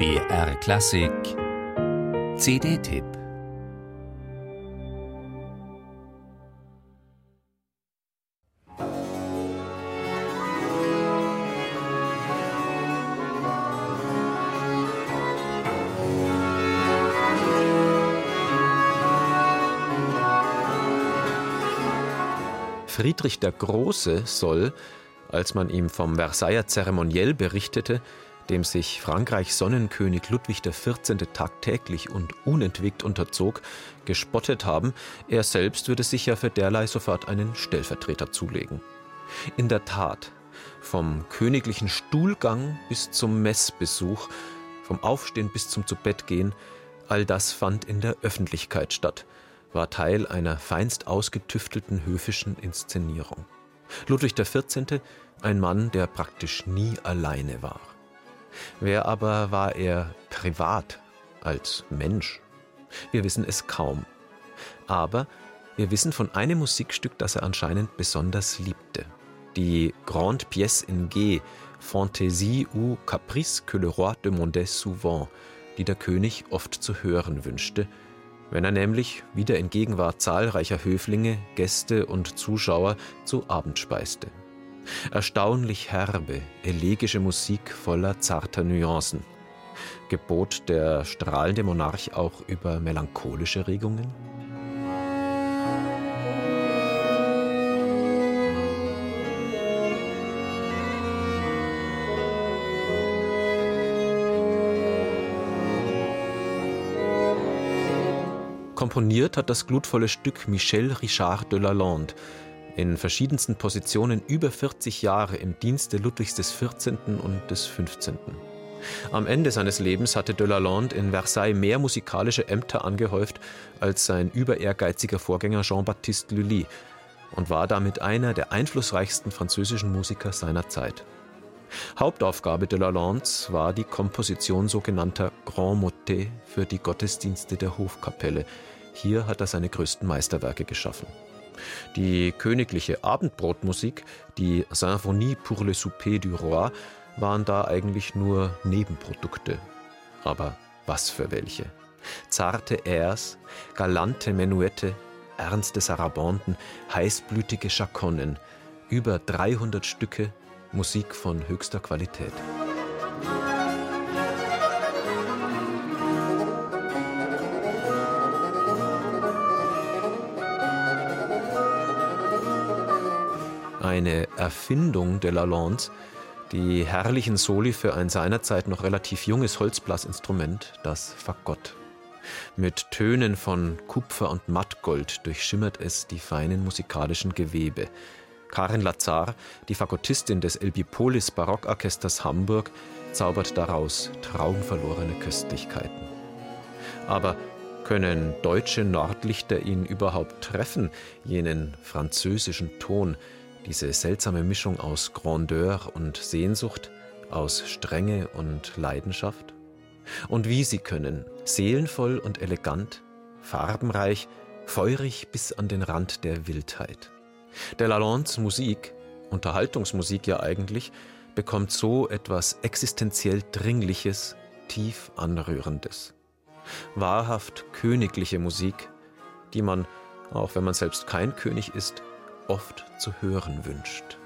BR Klassik. CD-Tipp Friedrich der Große soll, als man ihm vom Versailler Zeremoniell berichtete, dem sich Frankreichs Sonnenkönig Ludwig XIV. tagtäglich und unentwegt unterzog, gespottet haben, er selbst würde sich ja für derlei sofort einen Stellvertreter zulegen. In der Tat, vom königlichen Stuhlgang bis zum Messbesuch, vom Aufstehen bis zum Zubettgehen, all das fand in der Öffentlichkeit statt, war Teil einer feinst ausgetüftelten höfischen Inszenierung. Ludwig XIV. ein Mann, der praktisch nie alleine war. Wer aber war er privat als Mensch? Wir wissen es kaum. Aber wir wissen von einem Musikstück, das er anscheinend besonders liebte. Die Grande Pièce in G, Fantaisie ou Caprice que le roi demandait souvent, die der König oft zu hören wünschte, wenn er nämlich, wieder in Gegenwart zahlreicher Höflinge, Gäste und Zuschauer, zu Abend speiste. Erstaunlich herbe, elegische Musik voller zarter Nuancen. Gebot der strahlende Monarch auch über melancholische Regungen? Komponiert hat das glutvolle Stück Michel Richard de Lalande, in verschiedensten Positionen über 40 Jahre im Dienste Ludwigs XIV. und des 15. Am Ende seines Lebens hatte de Lalande in Versailles mehr musikalische Ämter angehäuft als sein überehrgeiziger Vorgänger Jean-Baptiste Lully und war damit einer der einflussreichsten französischen Musiker seiner Zeit. Hauptaufgabe de Lalandes war die Komposition sogenannter Grand Motets für die Gottesdienste der Hofkapelle. Hier hat er seine größten Meisterwerke geschaffen. Die königliche Abendbrotmusik, die Symphonie pour le souper du roi, waren da eigentlich nur Nebenprodukte. Aber was für welche? Zarte Airs, galante Menuette, ernste Sarabanden, heißblütige Chaconnen, über 300 Stücke Musik von höchster Qualität. Eine Erfindung de Lalandes, die herrlichen Soli für ein seinerzeit noch relativ junges Holzblasinstrument, das Fagott. Mit Tönen von Kupfer und Mattgold durchschimmert es die feinen musikalischen Gewebe, Karin Lazar, die Fagottistin des Elbipolis Barockorchesters Hamburg, zaubert daraus traumverlorene Köstlichkeiten. Aber können deutsche Nordlichter ihn überhaupt treffen, jenen französischen Ton, diese seltsame Mischung aus Grandeur und Sehnsucht, aus Strenge und Leidenschaft? Und wie sie können, seelenvoll und elegant, farbenreich, feurig bis an den Rand der Wildheit. Der Lalandes Musik, Unterhaltungsmusik ja eigentlich, bekommt so etwas existenziell Dringliches, tief Anrührendes. Wahrhaft königliche Musik, die man, auch wenn man selbst kein König ist, oft zu hören wünscht.